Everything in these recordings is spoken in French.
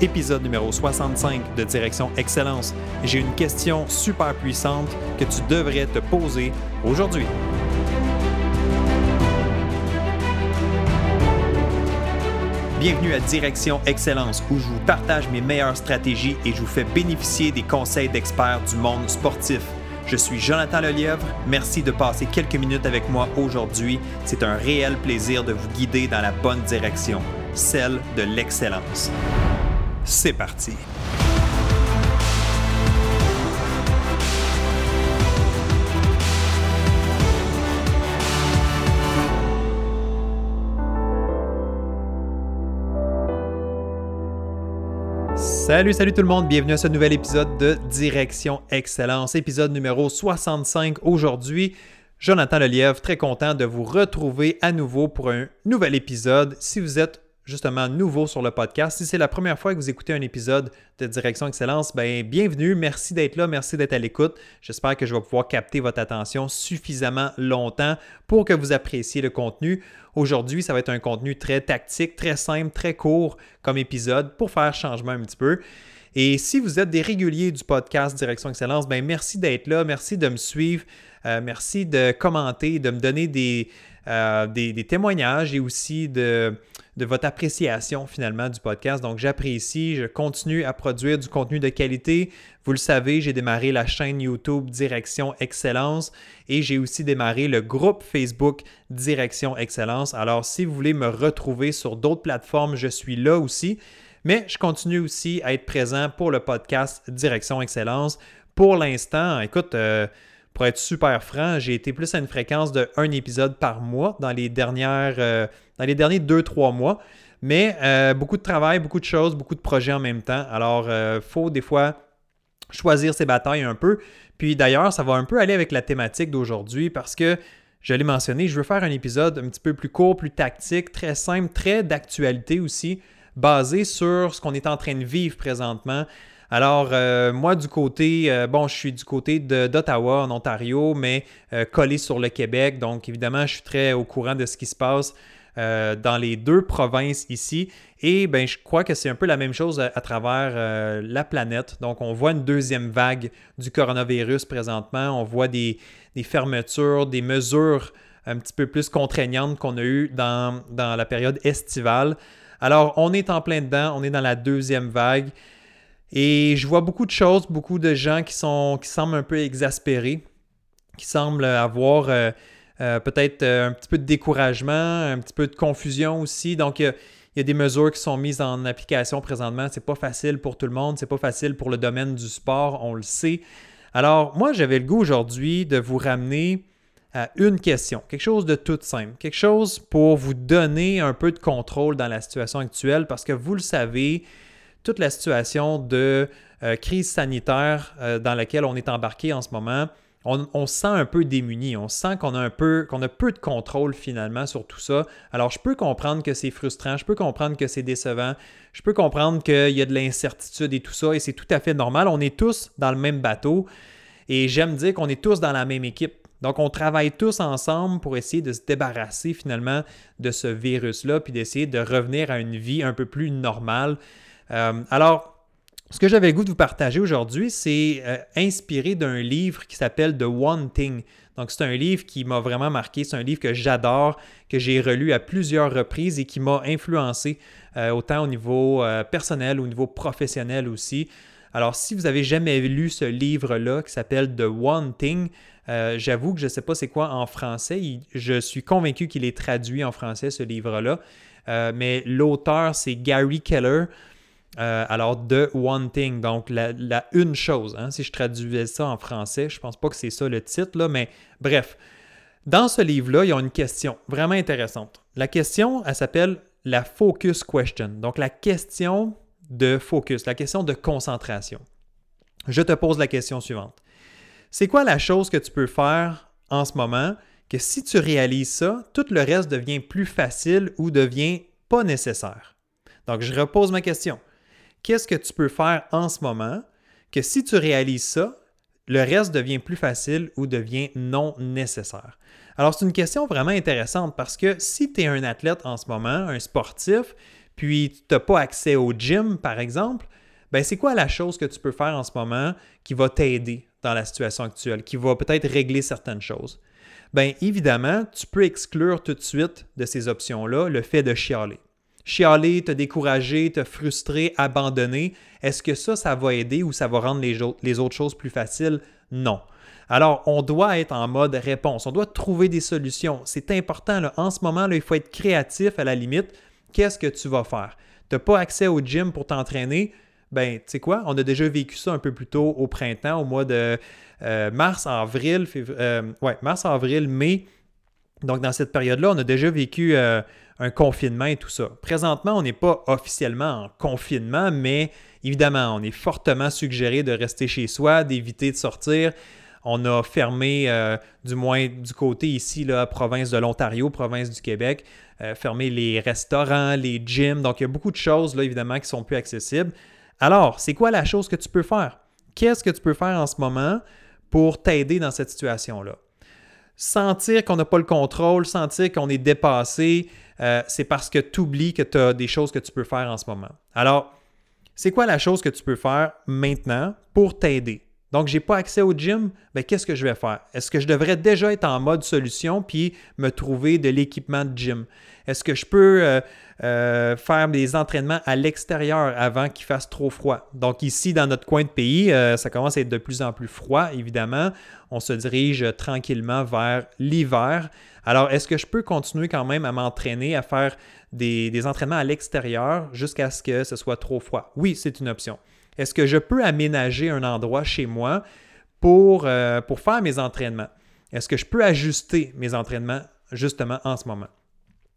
épisode numéro 65 de Direction Excellence. J'ai une question super puissante que tu devrais te poser aujourd'hui. Bienvenue à Direction Excellence où je vous partage mes meilleures stratégies et je vous fais bénéficier des conseils d'experts du monde sportif. Je suis Jonathan Lelièvre. Merci de passer quelques minutes avec moi aujourd'hui. C'est un réel plaisir de vous guider dans la bonne direction, celle de l'excellence. C'est parti. Salut, salut tout le monde, bienvenue à ce nouvel épisode de Direction Excellence, épisode numéro 65 aujourd'hui. Jonathan Lelièvre, très content de vous retrouver à nouveau pour un nouvel épisode. Si vous êtes justement nouveau sur le podcast. Si c'est la première fois que vous écoutez un épisode de Direction Excellence, ben bienvenue, merci d'être là, merci d'être à l'écoute. J'espère que je vais pouvoir capter votre attention suffisamment longtemps pour que vous appréciez le contenu. Aujourd'hui, ça va être un contenu très tactique, très simple, très court comme épisode pour faire changement un petit peu. Et si vous êtes des réguliers du podcast Direction Excellence, ben merci d'être là, merci de me suivre, euh, merci de commenter, de me donner des, euh, des, témoignages et aussi de, votre appréciation finalement du podcast. Donc j'apprécie, je continue à produire du contenu de qualité. Vous le savez, j'ai démarré la chaîne YouTube Direction Excellence et j'ai aussi démarré le groupe Facebook Direction Excellence. Alors si vous voulez me retrouver sur d'autres plateformes, je suis là aussi. Mais je continue aussi à être présent pour le podcast Direction Excellence. Pour l'instant, écoute, euh, pour être super franc, j'ai été plus à une fréquence de un épisode par mois dans les euh, derniers 2-3 mois. Mais euh, beaucoup de travail, beaucoup de choses, beaucoup de projets en même temps. Alors, il euh, faut des fois choisir ses batailles un peu. Puis d'ailleurs, ça va un peu aller avec la thématique d'aujourd'hui parce que je l'ai mentionné, je veux faire un épisode un petit peu plus court, plus tactique, très simple, très d'actualité aussi, basé sur ce qu'on est en train de vivre présentement. Alors, euh, moi, du côté, euh, bon, je suis du côté d'Ottawa, en Ontario, mais euh, collé sur le Québec. Donc, évidemment, je suis très au courant de ce qui se passe dans les deux provinces ici. Et ben, je crois que c'est un peu la même chose à, travers la planète. Donc, on voit une deuxième vague du coronavirus présentement. On voit des, fermetures, des mesures un petit peu plus contraignantes qu'on a eues dans, dans la période estivale. Alors, on est en plein dedans, on est dans la deuxième vague. Et je vois beaucoup de choses, beaucoup de gens qui, sont, qui semblent un peu exaspérés, qui semblent avoir euh, euh, peut-être euh, un petit peu de découragement, un petit peu de confusion aussi. Donc, il y, a, des mesures qui sont mises en application présentement. C'est pas facile pour tout le monde, c'est pas facile pour le domaine du sport, on le sait. Alors, moi, j'avais le goût aujourd'hui de vous ramener à une question, quelque chose de tout simple, quelque chose pour vous donner un peu de contrôle dans la situation actuelle parce que vous le savez, toute la situation de euh, crise sanitaire euh, dans laquelle on est embarqué en ce moment, on, se sent un peu démuni, on sent qu'on a un peu qu'on a peu de contrôle finalement sur tout ça. Alors je peux comprendre que c'est frustrant, je peux comprendre que c'est décevant, je peux comprendre qu'il y a de l'incertitude et tout ça, et c'est tout à fait normal. On est tous dans le même bateau et j'aime dire qu'on est tous dans la même équipe. Donc, on travaille tous ensemble pour essayer de se débarrasser finalement de ce virus-là, puis d'essayer de revenir à une vie un peu plus normale. Euh, alors, ce que j'avais le goût de vous partager aujourd'hui, c'est euh, inspiré d'un livre qui s'appelle The One Thing. Donc, c'est un livre qui m'a vraiment marqué. C'est un livre que j'adore, que j'ai relu à plusieurs reprises et qui m'a influencé euh, autant au niveau personnel, au niveau professionnel aussi. Alors, si vous avez jamais lu ce livre-là qui s'appelle The One Thing, j'avoue que je ne sais pas c'est quoi en français. je suis convaincu qu'il est traduit en français, ce livre-là. mais l'auteur, c'est Gary Keller. Euh, alors, The One Thing, donc la, une chose, hein, si je traduisais ça en français, je pense pas que c'est ça le titre, mais bref. Dans ce livre-là, il y a une question vraiment intéressante. La question, elle s'appelle la focus question, donc la question de focus, la question de concentration. Je te pose la question suivante. C'est quoi la chose que tu peux faire en ce moment que si tu réalises ça, tout le reste devient plus facile ou devient pas nécessaire? Donc, je repose ma question qu'est-ce que tu peux faire en ce moment que si tu réalises ça, le reste devient plus facile ou devient non nécessaire? Alors, c'est une question vraiment intéressante parce que si tu es un athlète en ce moment, un sportif, puis tu n'as pas accès au gym, par exemple, ben c'est quoi la chose que tu peux faire en ce moment qui va t'aider dans la situation actuelle, qui va peut-être régler certaines choses? Bien évidemment, tu peux exclure tout de suite de ces options-là le fait de chialer. Chialer, te décourager, te frustrer, abandonner, est-ce que ça, ça va aider ou ça va rendre les, les autres choses plus faciles? Non. Alors, on doit être en mode réponse. On doit trouver des solutions. C'est important. En ce moment, là, il faut être créatif à la limite. Qu'est-ce que tu vas faire? Tu n'as pas accès au gym pour t'entraîner? Ben, tu sais quoi? On a déjà vécu ça un peu plus tôt au printemps, au mois de euh, mars, avril, euh, ouais, mars, avril, mai. Donc, dans cette période-là, on a déjà vécu euh, un confinement et tout ça. Présentement, on n'est pas officiellement en confinement, mais évidemment, on est fortement suggéré de rester chez soi, d'éviter de sortir. On a fermé, euh, du moins du côté ici, la province de l'Ontario, province du Québec, euh, fermé les restaurants, les gyms. Donc, il y a beaucoup de choses, là, évidemment, qui sont plus accessibles. Alors, c'est quoi la chose que tu peux faire? Qu'est-ce que tu peux faire en ce moment pour t'aider dans cette situation-là? Sentir qu'on n'a pas le contrôle, sentir qu'on est dépassé, euh, c'est parce que tu oublies que tu as des choses que tu peux faire en ce moment. Alors, c'est quoi la chose que tu peux faire maintenant pour t'aider? Donc, je n'ai pas accès au gym, mais ben, qu'est-ce que je vais faire? Est-ce que je devrais déjà être en mode solution puis me trouver de l'équipement de gym? Est-ce que je peux euh, euh, faire des entraînements à l'extérieur avant qu'il fasse trop froid? Donc, ici, dans notre coin de pays, euh, ça commence à être de plus en plus froid, évidemment. On se dirige tranquillement vers l'hiver. Alors, est-ce que je peux continuer quand même à m'entraîner, à faire des entraînements à l'extérieur jusqu'à ce que ce soit trop froid? Oui, c'est une option. Est-ce que je peux aménager un endroit chez moi pour, euh, pour faire mes entraînements? Est-ce que je peux ajuster mes entraînements justement en ce moment?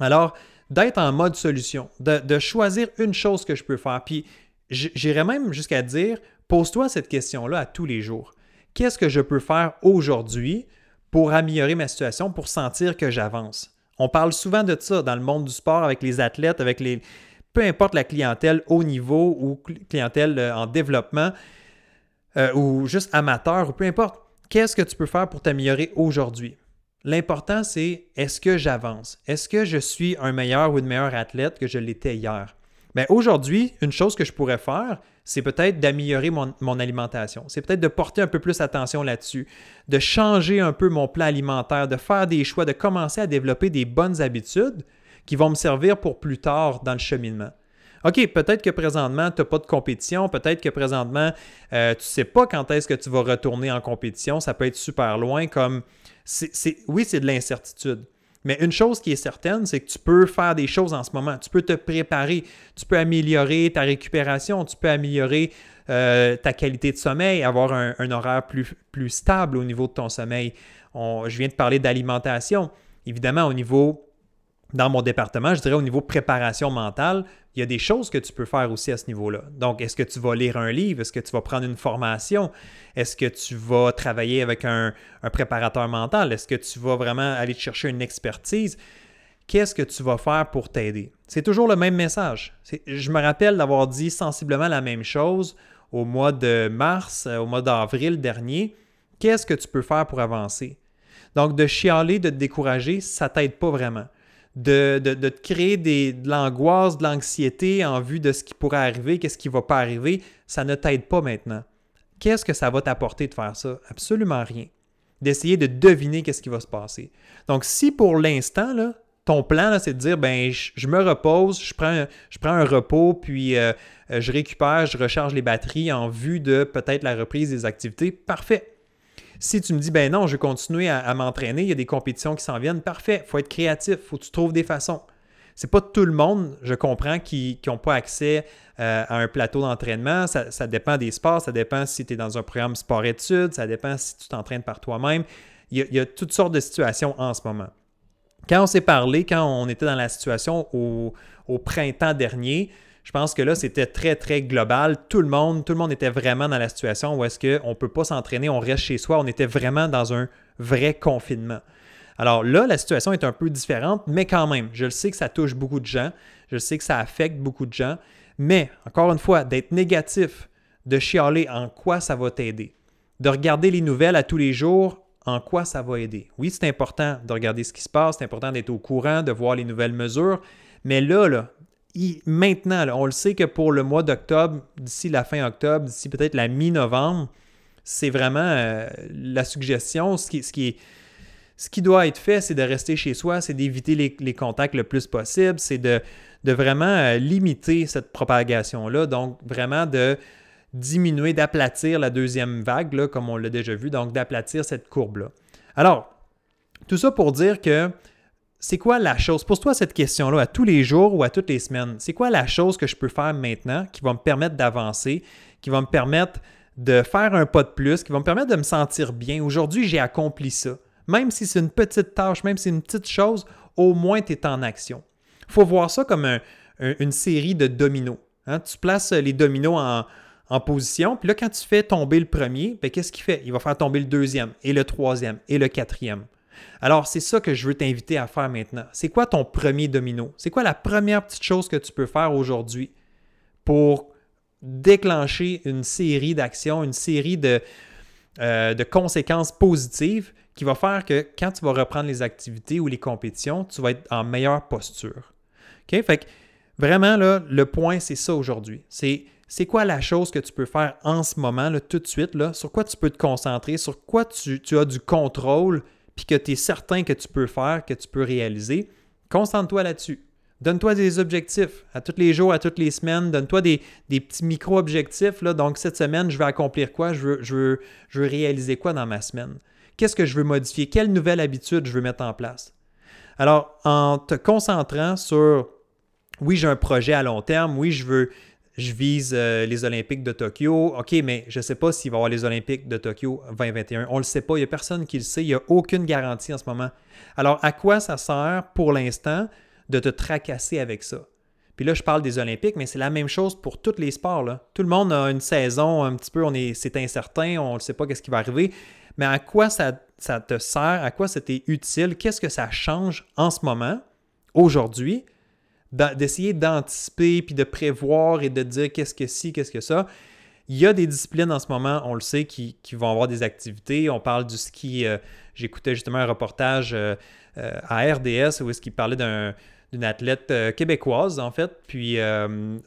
Alors, d'être en mode solution, de, choisir une chose que je peux faire. Puis, j'irais même jusqu'à dire, pose-toi cette question-là à tous les jours. Qu'est-ce que je peux faire aujourd'hui pour améliorer ma situation, pour sentir que j'avance? On parle souvent de ça dans le monde du sport avec les athlètes, avec les, peu importe la clientèle haut niveau ou clientèle euh, en développement euh, ou juste amateur ou peu importe, qu'est-ce que tu peux faire pour t'améliorer aujourd'hui? L'important, c'est est-ce que j'avance? Est-ce que je suis un meilleur ou une meilleure athlète que je l'étais hier? Bien, aujourd'hui, une chose que je pourrais faire, c'est peut-être d'améliorer mon, mon, alimentation. C'est peut-être de porter un peu plus attention là-dessus, de changer un peu mon plan alimentaire, de faire des choix, de commencer à développer des bonnes habitudes qui vont me servir pour plus tard dans le cheminement. OK, peut-être que présentement, tu n'as pas de compétition, peut-être que présentement, euh, tu ne sais pas quand est-ce que tu vas retourner en compétition, ça peut être super loin comme... oui, c'est de l'incertitude. Mais une chose qui est certaine, c'est que tu peux faire des choses en ce moment. Tu peux te préparer, tu peux améliorer ta récupération, tu peux améliorer euh, ta qualité de sommeil, avoir un, horaire plus, plus, stable au niveau de ton sommeil. je viens de parler d'alimentation. Évidemment, au niveau dans mon département, je dirais au niveau préparation mentale, il y a des choses que tu peux faire aussi à ce niveau-là. Donc, est-ce que tu vas lire un livre? Est-ce que tu vas prendre une formation? Est-ce que tu vas travailler avec un, préparateur mental? Est-ce que tu vas vraiment aller chercher une expertise? Qu'est-ce que tu vas faire pour t'aider? C'est toujours le même message. Je me rappelle d'avoir dit sensiblement la même chose au mois de mars, euh, au mois d'avril dernier. Qu'est-ce que tu peux faire pour avancer? Donc, de chialer, de te décourager, ça ne t'aide pas vraiment de, te créer des, de l'angoisse, de l'anxiété en vue de ce qui pourrait arriver, qu'est-ce qui ne va pas arriver, ça ne t'aide pas maintenant. Qu'est-ce que ça va t'apporter de faire ça? Absolument rien. D'essayer de deviner qu'est-ce qui va se passer. Donc, si pour l'instant, ton plan, c'est de dire, ben, je, me repose, je prends, un, repos, puis euh, je récupère, je recharge les batteries en vue de peut-être la reprise des activités, parfait. Si tu me dis, ben non, je vais continuer à, m'entraîner, il y a des compétitions qui s'en viennent, parfait, il faut être créatif, il faut que tu trouves des façons. C'est pas tout le monde, je comprends, qui n'ont pas accès euh, à un plateau d'entraînement. Ça, dépend des sports, ça dépend si tu es dans un programme sport-études, ça dépend si tu t'entraînes par toi-même. Il, y, a, toutes sortes de situations en ce moment. Quand on s'est parlé, quand on était dans la situation au printemps dernier, je pense que là, c'était très, très global. Tout le monde, tout le monde était vraiment dans la situation où est-ce qu'on ne peut pas s'entraîner, on reste chez soi. On était vraiment dans un vrai confinement. Alors là, la situation est un peu différente, mais quand même, je le sais que ça touche beaucoup de gens. Je sais que ça affecte beaucoup de gens. Mais, encore une fois, d'être négatif, de chialer en quoi ça va t'aider, de regarder les nouvelles à tous les jours, en quoi ça va aider? Oui, c'est important de regarder ce qui se passe, c'est important d'être au courant, de voir les nouvelles mesures, mais là, là maintenant, on le sait que pour le mois d'octobre, d'ici la fin octobre, d'ici peut-être la mi-novembre, c'est vraiment euh, la suggestion. Ce qui, ce, qui est, ce qui doit être fait, c'est de rester chez soi, c'est d'éviter les, contacts le plus possible, c'est de, vraiment euh, limiter cette propagation-là. Donc, vraiment de diminuer, d'aplatir la deuxième vague, là, comme on l'a déjà vu, donc d'aplatir cette courbe-là. Alors, tout ça pour dire que c'est quoi la chose, pose-toi cette question-là à tous les jours ou à toutes les semaines, c'est quoi la chose que je peux faire maintenant qui va me permettre d'avancer, qui va me permettre de faire un pas de plus, qui va me permettre de me sentir bien? Aujourd'hui, j'ai accompli ça. Même si c'est une petite tâche, même si c'est une petite chose, au moins tu es en action. Il faut voir ça comme une série de dominos. Hein? Tu places les dominos en, position, puis là, quand tu fais tomber le premier, ben, qu'est-ce qu'il fait? Il va faire tomber le deuxième, et le troisième, et le quatrième. Alors, c'est ça que je veux t'inviter à faire maintenant. C'est quoi ton premier domino? C'est quoi la première petite chose que tu peux faire aujourd'hui pour déclencher une série d'actions, une série de, euh, conséquences positives qui va faire que quand tu vas reprendre les activités ou les compétitions, tu vas être en meilleure posture? OK? Fait que vraiment, le point, c'est ça aujourd'hui. C'est quoi la chose que tu peux faire en ce moment, tout de suite, sur quoi tu peux te concentrer, sur quoi tu as du contrôle, puis que tu es certain que tu peux faire, que tu peux réaliser. Concentre-toi là-dessus. Donne-toi des objectifs à tous les jours, à toutes les semaines. Donne-toi des, petits micro-objectifs. Donc, cette semaine, je vais accomplir quoi? Je veux, je, veux, réaliser quoi dans ma semaine? Qu'est-ce que je veux modifier? Quelle nouvelle habitude je veux mettre en place? Alors, en te concentrant sur, oui, j'ai un projet à long terme, oui, je veux, je vise euh, les Olympiques de Tokyo. OK, mais je ne sais pas s'il va y avoir les Olympiques de Tokyo 2021. On ne le sait pas. Il n'y a personne qui le sait. Il n'y a aucune garantie en ce moment. Alors, à quoi ça sert pour l'instant de te tracasser avec ça? Puis là, je parle des Olympiques, mais c'est la même chose pour tous les sports. Tout le monde a une saison un petit peu, on est, c'est incertain, on ne sait pas qu'est-ce qui va arriver. Mais à quoi ça, ça te sert? À quoi c'était utile? Qu'est-ce que ça change en ce moment, aujourd'hui, d'essayer d'anticiper puis de prévoir et de dire qu'est-ce que si, qu'est-ce que ça. Il y a des disciplines en ce moment, on le sait, qui, vont avoir des activités. On parle du ski. Euh, j'écoutais justement un reportage euh, euh, à RDS où est-ce qu'il parlait d'un d'une athlète québécoise, en fait, puis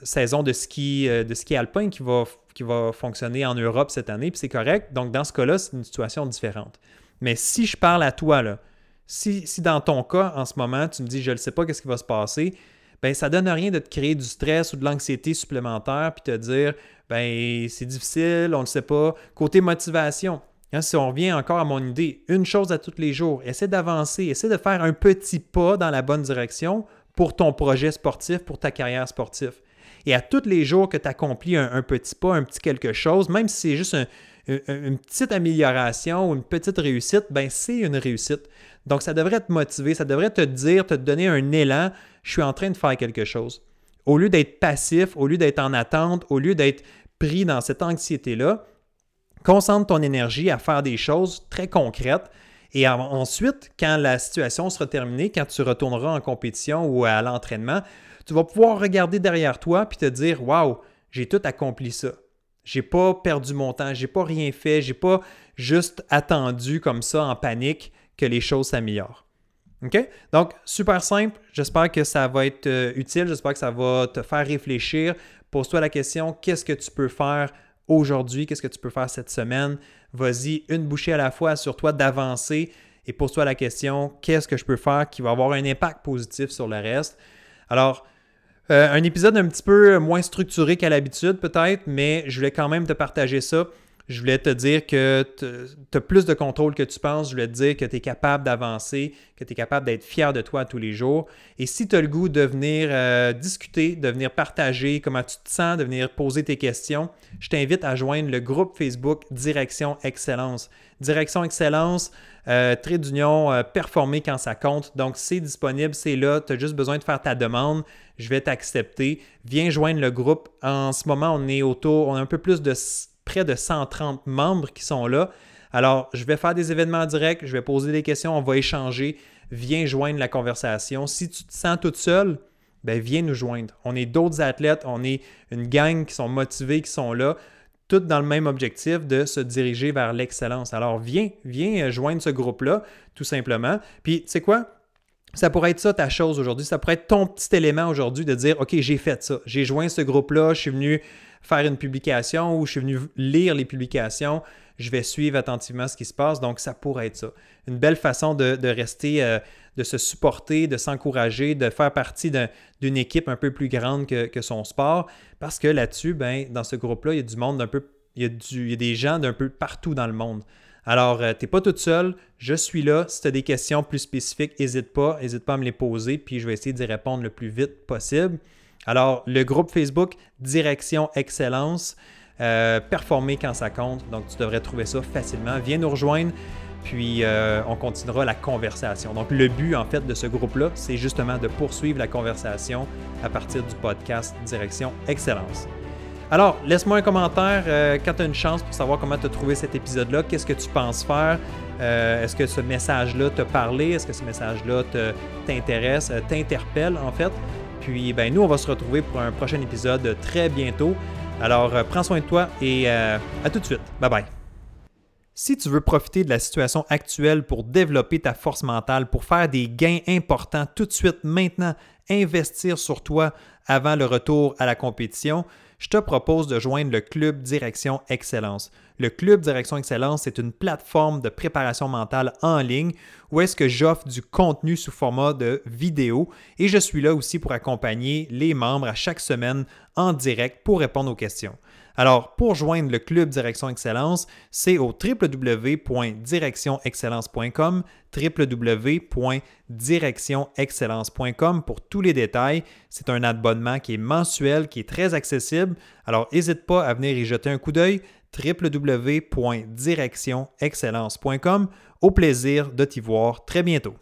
saison de ski, de ski alpin qui va, qui va fonctionner en Europe cette année, puis c'est correct. Donc, dans ce cas-là, c'est une situation différente. Mais si je parle à toi, là, si, si dans ton cas, en ce moment, tu me dis, je ne sais pas qu'est-ce qui va se passer, ben ça donne rien de te créer du stress ou de l'anxiété supplémentaire, puis te dire, ben c'est difficile, on ne sait pas. Côté motivation, Hein, si on revient encore à mon idée, une chose à tous les jours, essaie d'avancer, essaie de faire un petit pas dans la bonne direction pour ton projet sportif, pour ta carrière sportive. Et à tous les jours que tu accomplis un, petit pas, un petit quelque chose, même si c'est juste une petite amélioration ou une petite réussite, ben c'est une réussite. Donc ça devrait te motiver, ça devrait te dire, te donner un élan, je suis en train de faire quelque chose. Au lieu d'être passif, au lieu d'être en attente, au lieu d'être pris dans cette anxiété-là, Concentre ton énergie à faire des choses très concrètes. Et ensuite, quand la situation sera terminée, quand tu retourneras en compétition ou à l'entraînement, tu vas pouvoir regarder derrière toi puis te dire Waouh, j'ai tout accompli ça. J'ai pas perdu mon temps, j'ai pas rien fait, j'ai pas juste attendu comme ça en panique que les choses s'améliorent. OK? Donc, super simple. J'espère que ça va être euh, utile. J'espère que ça va te faire réfléchir. Pose-toi la question qu'est-ce que tu peux faire aujourd'hui, qu'est-ce que tu peux faire cette semaine? Vas-y, une bouchée à la fois, assure-toi d'avancer et pose-toi la question, qu'est-ce que je peux faire qui va avoir un impact positif sur le reste? Alors, euh, un épisode un petit peu moins structuré qu'à l'habitude peut-être, mais je voulais quand même te partager ça. Je voulais te dire que tu as plus de contrôle que tu penses. Je voulais te dire que tu es capable d'avancer, que tu es capable d'être fier de toi tous les jours. Et si tu as le goût de venir euh, discuter, de venir partager comment tu te sens, de venir poser tes questions, je t'invite à joindre le groupe Facebook Direction Excellence. Direction Excellence, euh, trait d'union, euh, performer quand ça compte. Donc, c'est disponible, c'est là. Tu as juste besoin de faire ta demande. Je vais t'accepter. Viens joindre le groupe. En ce moment, on est autour, on a un peu plus de près de 130 membres qui sont là. Alors, je vais faire des événements directs, je vais poser des questions, on va échanger. Viens joindre la conversation. Si tu te sens toute seule, ben viens nous joindre. On est d'autres athlètes, on est une gang qui sont motivés, qui sont là, tous dans le même objectif de se diriger vers l'excellence. Alors, viens, viens joindre ce groupe-là, tout simplement. Puis, tu sais quoi? Ça pourrait être ça ta chose aujourd'hui. Ça pourrait être ton petit élément aujourd'hui de dire OK, j'ai fait ça. J'ai joint ce groupe-là, je suis venu faire une publication ou je suis venu lire les publications. Je vais suivre attentivement ce qui se passe. Donc, ça pourrait être ça. Une belle façon de, rester, euh, de se supporter, de s'encourager, de faire partie d'une équipe un peu plus grande que, son sport. Parce que là-dessus, ben, dans ce groupe-là, il y a du monde un peu. Il y a des gens d'un peu partout dans le monde. Alors, euh, tu n'es pas toute seule, je suis là. Si tu as des questions plus spécifiques, n'hésite pas, n'hésite pas à me les poser, puis je vais essayer d'y répondre le plus vite possible. Alors, le groupe Facebook Direction Excellence, euh, performer quand ça compte. Donc, tu devrais trouver ça facilement. Viens nous rejoindre, puis euh, on continuera la conversation. Donc, le but, en fait, de ce groupe-là, c'est justement de poursuivre la conversation à partir du podcast Direction Excellence. Alors, laisse-moi un commentaire euh, quand tu as une chance pour savoir comment tu as trouvé cet épisode-là. Qu'est-ce que tu penses faire? Euh, est-ce que ce message-là t'a parlé? Est-ce que ce message-là t'intéresse, euh, t'interpelle en fait? Puis, ben, nous, on va se retrouver pour un prochain épisode très bientôt. Alors, prends soin de toi et à tout de suite. Bye bye. Si tu veux profiter de la situation actuelle pour développer ta force mentale, pour faire des gains importants tout de suite, maintenant, investir sur toi avant le retour à la compétition, je te propose de joindre le Club Direction Excellence. Le Club Direction Excellence est une plateforme de préparation mentale en ligne où est-ce que j'offre du contenu sous format de vidéo et je suis là aussi pour accompagner les membres à chaque semaine en direct pour répondre aux questions. Alors, pour joindre le Club Direction Excellence, c'est au www.directionexcellence.com, www.directionexcellence.com pour tous les détails. C'est un abonnement qui est mensuel, qui est très accessible. Alors, n'hésite pas à venir y jeter un coup d'œil www.directionexcellence.com. Au plaisir de t'y voir très bientôt.